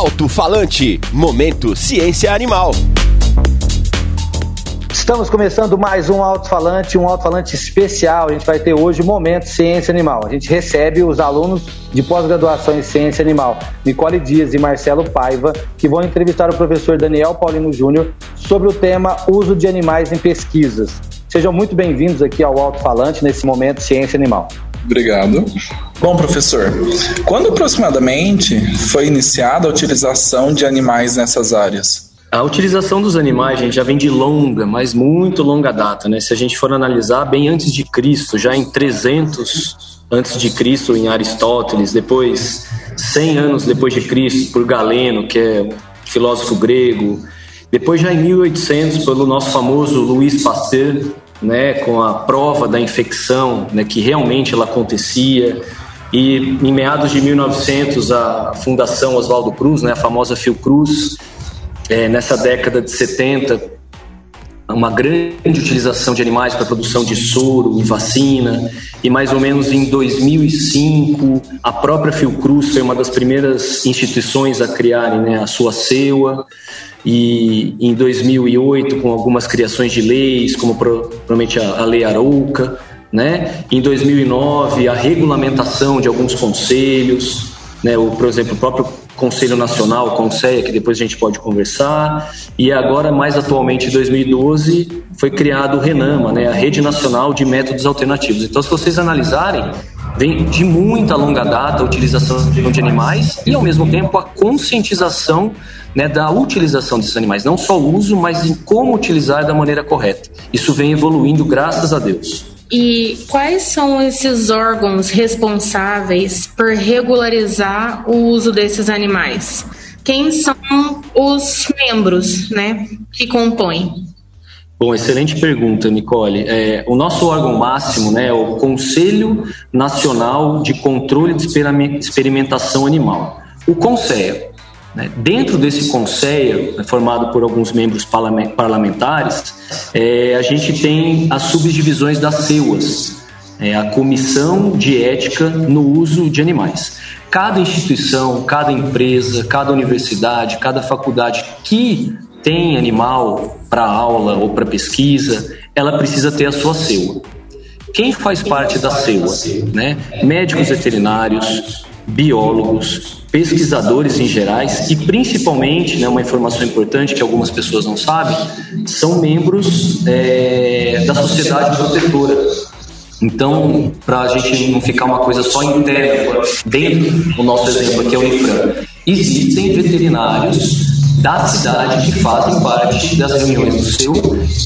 Alto Falante, Momento Ciência Animal. Estamos começando mais um alto-falante, um alto-falante especial. A gente vai ter hoje o Momento Ciência Animal. A gente recebe os alunos de pós-graduação em Ciência Animal, Nicole Dias e Marcelo Paiva, que vão entrevistar o professor Daniel Paulino Júnior sobre o tema Uso de Animais em Pesquisas. Sejam muito bem-vindos aqui ao Alto-Falante nesse Momento Ciência Animal. Obrigado. Bom, professor, quando aproximadamente foi iniciada a utilização de animais nessas áreas? A utilização dos animais, gente, já vem de longa, mas muito longa data, né? Se a gente for analisar, bem antes de Cristo, já em 300 antes de Cristo em Aristóteles, depois 100 anos depois de Cristo por Galeno, que é um filósofo grego, depois já em 1800 pelo nosso famoso Louis Pasteur, né, com a prova da infecção, né, que realmente ela acontecia, e em meados de 1900 a Fundação Oswaldo Cruz, né, a famosa Fiocruz, é, nessa década de 70, uma grande utilização de animais para produção de soro e vacina, e mais ou menos em 2005, a própria Fiocruz foi uma das primeiras instituições a criarem né, a sua CEUA, e em 2008, com algumas criações de leis, como provavelmente a, a Lei Arouca, né? em 2009, a regulamentação de alguns conselhos, né? o, por exemplo, o próprio Conselho Nacional, Conselho, que depois a gente pode conversar, e agora, mais atualmente, em 2012, foi criado o RENAMA, né, a Rede Nacional de Métodos Alternativos. Então, se vocês analisarem, vem de muita longa data a utilização de animais e, ao mesmo tempo, a conscientização né, da utilização desses animais, não só o uso, mas em como utilizar da maneira correta. Isso vem evoluindo, graças a Deus. E quais são esses órgãos responsáveis por regularizar o uso desses animais? Quem são os membros né, que compõem? Bom, excelente pergunta, Nicole. É, o nosso órgão máximo né, é o Conselho Nacional de Controle de Experimentação Animal, o CONSEA. Né? Dentro desse conselho, né, formado por alguns membros parlamentares, é, a gente tem as subdivisões das CEUAS, é, a Comissão de Ética no Uso de Animais. Cada instituição, cada empresa, cada universidade, cada faculdade que tem animal para aula ou para pesquisa, ela precisa ter a sua CEUA. Quem faz parte da CEUA? Né? Médicos veterinários, biólogos, pesquisadores em gerais e principalmente, né, uma informação importante que algumas pessoas não sabem, são membros é, da sociedade protetora. Então, para a gente não ficar uma coisa só interna, dentro do nosso exemplo aqui é o Unifran, existem veterinários da cidade que fazem parte das reuniões do seu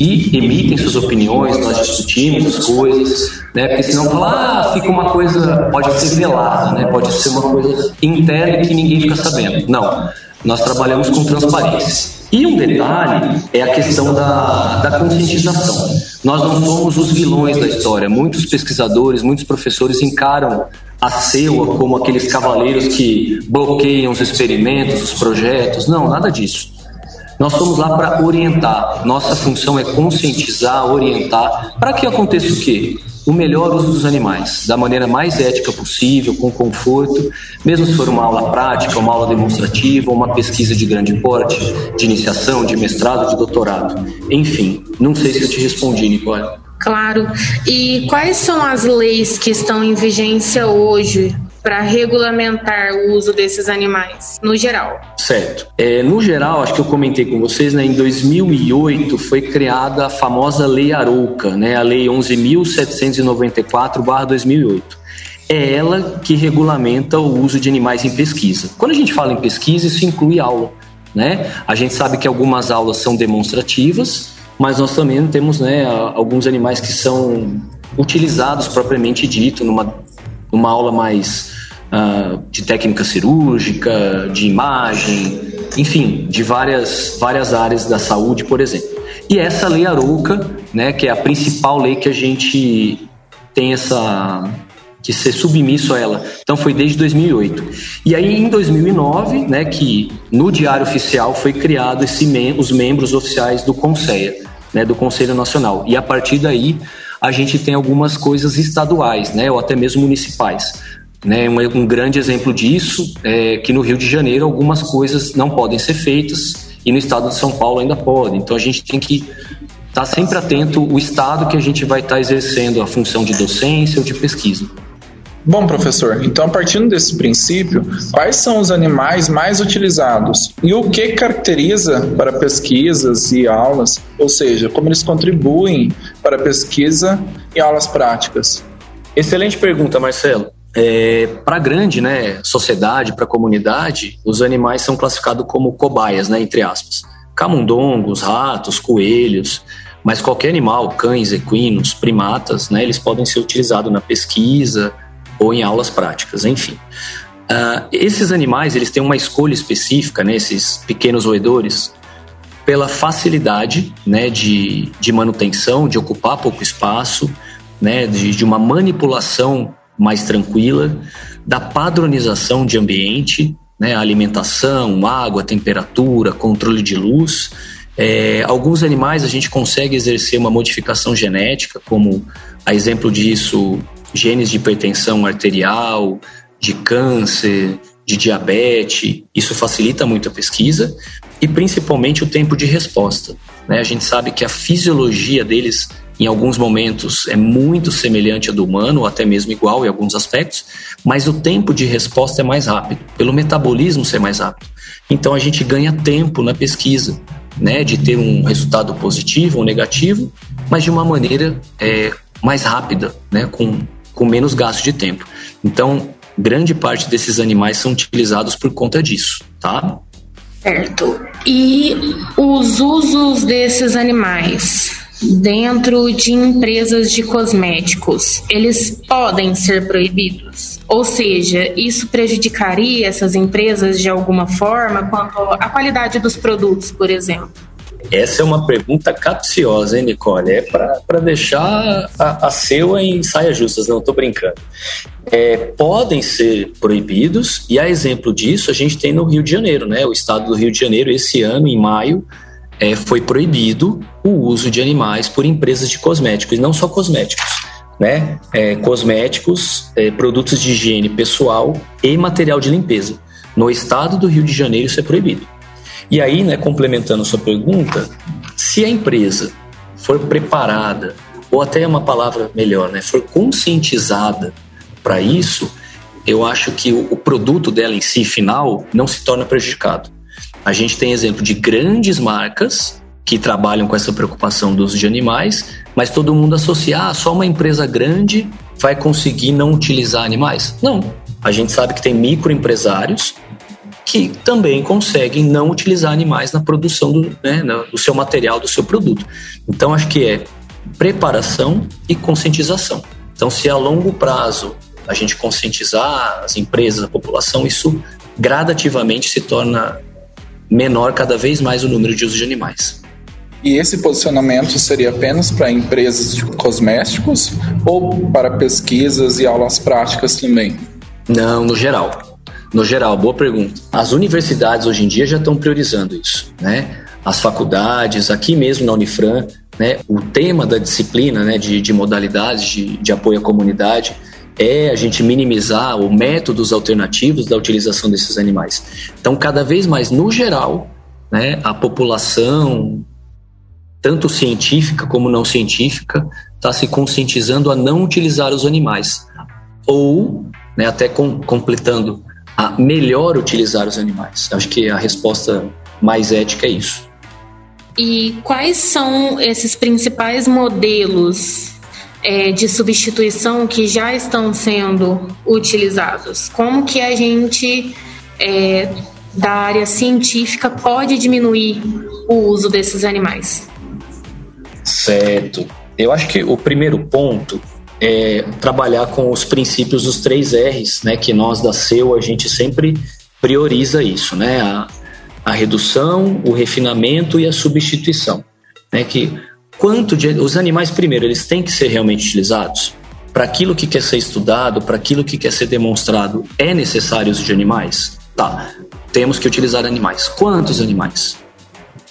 e emitem suas opiniões, nós discutimos as coisas, né? Porque senão fala, ah, fica uma coisa, pode ser velada, né? Pode ser uma coisa interna que ninguém fica sabendo. Não, nós trabalhamos com transparência. E um detalhe é a questão da, da conscientização. Nós não somos os vilões da história. Muitos pesquisadores, muitos professores encaram a CEUA como aqueles cavaleiros que bloqueiam os experimentos, os projetos. Não, nada disso. Nós estamos lá para orientar. Nossa função é conscientizar, orientar, para que aconteça o quê? O melhor uso dos animais, da maneira mais ética possível, com conforto, mesmo se for uma aula prática, uma aula demonstrativa, uma pesquisa de grande porte, de iniciação, de mestrado, de doutorado. Enfim, não sei se eu te respondi, Nicole. Claro. E quais são as leis que estão em vigência hoje para regulamentar o uso desses animais, no geral? Certo. É, no geral, acho que eu comentei com vocês, né, em 2008 foi criada a famosa Lei Arouca, né, a Lei 11.794-2008. É ela que regulamenta o uso de animais em pesquisa. Quando a gente fala em pesquisa, isso inclui aula. Né? A gente sabe que algumas aulas são demonstrativas, mas nós também temos né, alguns animais que são utilizados propriamente dito numa, numa aula mais uh, de técnica cirúrgica, de imagem, enfim, de várias, várias áreas da saúde, por exemplo. E essa lei Arouca, né, que é a principal lei que a gente tem essa que ser submisso a ela. Então foi desde 2008. E aí em 2009, né, que no Diário Oficial foi criado esse mem os membros oficiais do Conselho, né, do Conselho Nacional. E a partir daí a gente tem algumas coisas estaduais, né, ou até mesmo municipais. Né, um, um grande exemplo disso é que no Rio de Janeiro algumas coisas não podem ser feitas e no estado de São Paulo ainda podem. Então a gente tem que estar tá sempre atento o estado que a gente vai estar tá exercendo a função de docência ou de pesquisa. Bom, professor, então partindo desse princípio, quais são os animais mais utilizados e o que caracteriza para pesquisas e aulas, ou seja, como eles contribuem para a pesquisa e aulas práticas? Excelente pergunta, Marcelo. É, para a grande né, sociedade, para a comunidade, os animais são classificados como cobaias, né, entre aspas. Camundongos, ratos, coelhos, mas qualquer animal, cães, equinos, primatas, né, eles podem ser utilizados na pesquisa, ou em aulas práticas, enfim. Uh, esses animais eles têm uma escolha específica, né, esses pequenos roedores, pela facilidade né, de, de manutenção, de ocupar pouco espaço, né, de, de uma manipulação mais tranquila, da padronização de ambiente, né, alimentação, água, temperatura, controle de luz. É, alguns animais a gente consegue exercer uma modificação genética, como a exemplo disso genes de hipertensão arterial, de câncer, de diabetes. Isso facilita muito a pesquisa e principalmente o tempo de resposta. Né? A gente sabe que a fisiologia deles, em alguns momentos, é muito semelhante à do humano, ou até mesmo igual em alguns aspectos, mas o tempo de resposta é mais rápido, pelo metabolismo ser mais rápido. Então a gente ganha tempo na pesquisa, né, de ter um resultado positivo ou negativo, mas de uma maneira é, mais rápida, né, com com menos gasto de tempo. Então, grande parte desses animais são utilizados por conta disso, tá? Certo. E os usos desses animais dentro de empresas de cosméticos, eles podem ser proibidos? Ou seja, isso prejudicaria essas empresas de alguma forma quanto à qualidade dos produtos, por exemplo? Essa é uma pergunta capciosa, hein, Nicole? É para deixar a, a seua em justas, não estou brincando. É, podem ser proibidos, e a exemplo disso a gente tem no Rio de Janeiro, né? O estado do Rio de Janeiro, esse ano, em maio, é, foi proibido o uso de animais por empresas de cosméticos, e não só cosméticos. Né? É, cosméticos, é, produtos de higiene pessoal e material de limpeza. No estado do Rio de Janeiro, isso é proibido. E aí, né, complementando a sua pergunta, se a empresa for preparada, ou até uma palavra melhor, né, for conscientizada para isso, eu acho que o, o produto dela em si, final, não se torna prejudicado. A gente tem exemplo de grandes marcas que trabalham com essa preocupação do uso de animais, mas todo mundo associa, ah, só uma empresa grande vai conseguir não utilizar animais. Não. A gente sabe que tem microempresários que também conseguem não utilizar animais na produção do, né, do seu material, do seu produto. Então, acho que é preparação e conscientização. Então, se a longo prazo a gente conscientizar as empresas, a população, isso gradativamente se torna menor cada vez mais o número de uso de animais. E esse posicionamento seria apenas para empresas de cosméticos ou para pesquisas e aulas práticas também? Não, no geral no geral, boa pergunta. As universidades hoje em dia já estão priorizando isso, né? As faculdades, aqui mesmo na Unifran, né? O tema da disciplina, né? De, de modalidades de, de apoio à comunidade é a gente minimizar os métodos alternativos da utilização desses animais. Então, cada vez mais, no geral, né? A população, tanto científica como não científica, está se conscientizando a não utilizar os animais. Ou, né, até com, completando a melhor utilizar os animais. Acho que a resposta mais ética é isso. E quais são esses principais modelos é, de substituição que já estão sendo utilizados? Como que a gente é, da área científica pode diminuir o uso desses animais? Certo. Eu acho que o primeiro ponto é, trabalhar com os princípios dos três R's, né, que nós da SEU a gente sempre prioriza isso, né, a, a redução, o refinamento e a substituição, né, que quanto de, os animais primeiro eles têm que ser realmente utilizados para aquilo que quer ser estudado, para aquilo que quer ser demonstrado, é necessário o uso de animais? Tá, temos que utilizar animais. Quantos animais?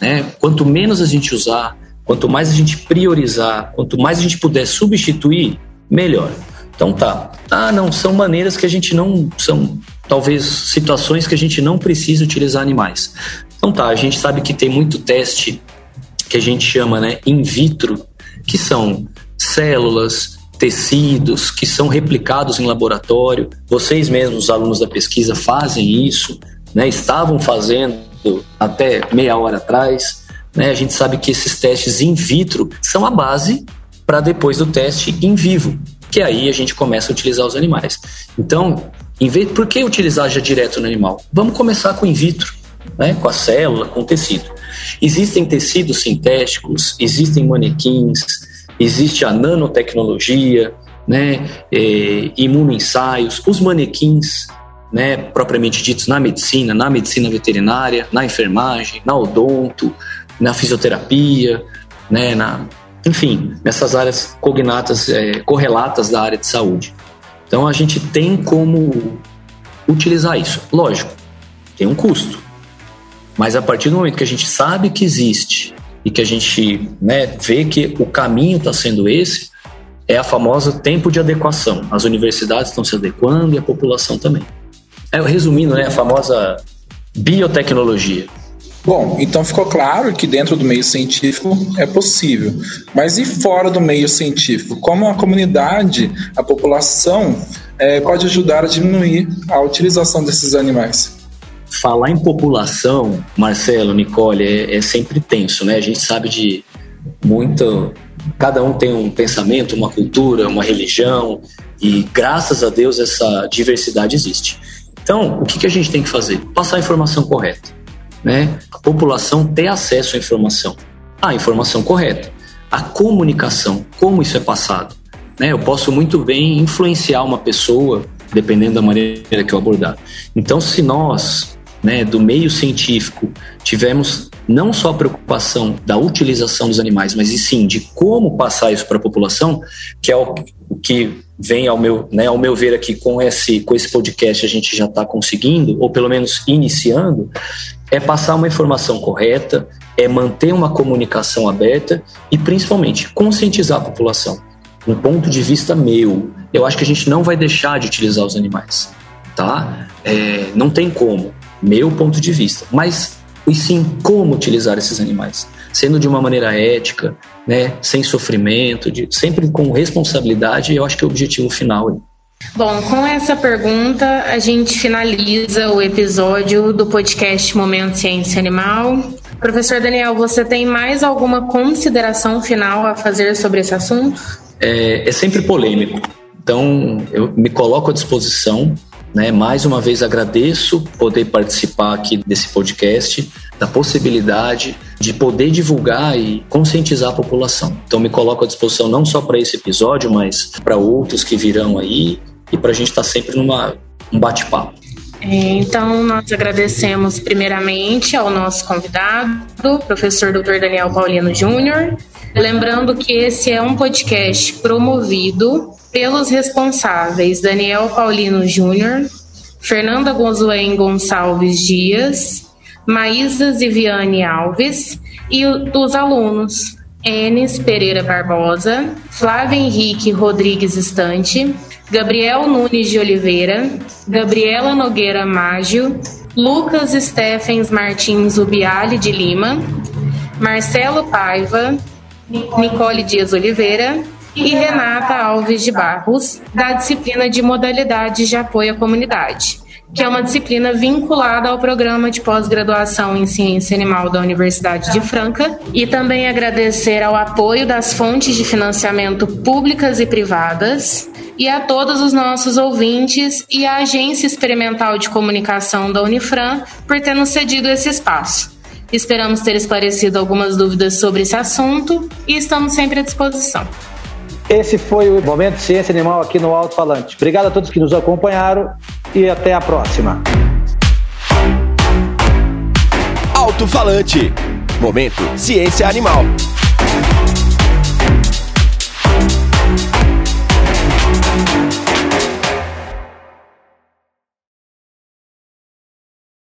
Né? Quanto menos a gente usar, quanto mais a gente priorizar, quanto mais a gente puder substituir, melhor. Então tá. Ah, não, são maneiras que a gente não. São talvez situações que a gente não precisa utilizar animais. Então tá, a gente sabe que tem muito teste que a gente chama né, in vitro, que são células, tecidos que são replicados em laboratório. Vocês mesmos, os alunos da pesquisa, fazem isso, né, estavam fazendo até meia hora atrás. Né, a gente sabe que esses testes in vitro são a base para depois do teste em vivo, que aí a gente começa a utilizar os animais. Então, em vez, por que utilizar já direto no animal? Vamos começar com in vitro, né, com a célula, com o tecido. Existem tecidos sintéticos, existem manequins, existe a nanotecnologia, né, é, imunoensaios, os manequins, né, propriamente ditos na medicina, na medicina veterinária, na enfermagem, na odonto, na fisioterapia, né, na, enfim, nessas áreas cognatas, é, correlatas da área de saúde. Então a gente tem como utilizar isso. Lógico, tem um custo. Mas a partir do momento que a gente sabe que existe e que a gente né, vê que o caminho está sendo esse, é a famosa tempo de adequação. As universidades estão se adequando e a população também. É, resumindo, né, a famosa biotecnologia. Bom, então ficou claro que dentro do meio científico é possível. Mas e fora do meio científico? Como a comunidade, a população, é, pode ajudar a diminuir a utilização desses animais? Falar em população, Marcelo, Nicole, é, é sempre tenso, né? A gente sabe de muito. Cada um tem um pensamento, uma cultura, uma religião, e graças a Deus essa diversidade existe. Então, o que, que a gente tem que fazer? Passar a informação correta né, a população ter acesso à informação. A informação correta, a comunicação, como isso é passado. Né? Eu posso muito bem influenciar uma pessoa, dependendo da maneira que eu abordar. Então, se nós, né, do meio científico, tivermos não só a preocupação da utilização dos animais, mas e sim de como passar isso para a população, que é o que vem ao meu, né, ao meu ver aqui com esse, com esse podcast a gente já está conseguindo, ou pelo menos iniciando, é passar uma informação correta, é manter uma comunicação aberta e principalmente conscientizar a população. Um ponto de vista meu, eu acho que a gente não vai deixar de utilizar os animais, tá? É, não tem como, meu ponto de vista. Mas e sim como utilizar esses animais, sendo de uma maneira ética, né, sem sofrimento, de, sempre com responsabilidade. Eu acho que é o objetivo final. Bom, com essa pergunta a gente finaliza o episódio do podcast Momento Ciência Animal. Professor Daniel, você tem mais alguma consideração final a fazer sobre esse assunto? É, é sempre polêmico, então eu me coloco à disposição. Né? Mais uma vez agradeço poder participar aqui desse podcast, da possibilidade de poder divulgar e conscientizar a população. Então me coloco à disposição não só para esse episódio, mas para outros que virão aí e para a gente estar tá sempre numa um bate-papo. É, então, nós agradecemos primeiramente ao nosso convidado, professor Dr. Daniel Paulino Júnior. Lembrando que esse é um podcast promovido pelos responsáveis Daniel Paulino Júnior, Fernanda Gonzoen Gonçalves Dias, Maísa Ziviane Alves e os alunos Enes Pereira Barbosa, Flávio Henrique Rodrigues Estante, Gabriel Nunes de Oliveira, Gabriela Nogueira Mágio, Lucas Stephens Martins Ubiali de Lima, Marcelo Paiva, Nicole Dias Oliveira e Renata Alves de Barros, da disciplina de Modalidades de Apoio à Comunidade, que é uma disciplina vinculada ao programa de pós-graduação em Ciência Animal da Universidade de Franca, e também agradecer ao apoio das fontes de financiamento públicas e privadas, e a todos os nossos ouvintes e à Agência Experimental de Comunicação da Unifran por ter nos cedido esse espaço. Esperamos ter esclarecido algumas dúvidas sobre esse assunto e estamos sempre à disposição. Esse foi o Momento Ciência Animal aqui no Alto Falante. Obrigado a todos que nos acompanharam e até a próxima. Alto Falante. Momento Ciência Animal.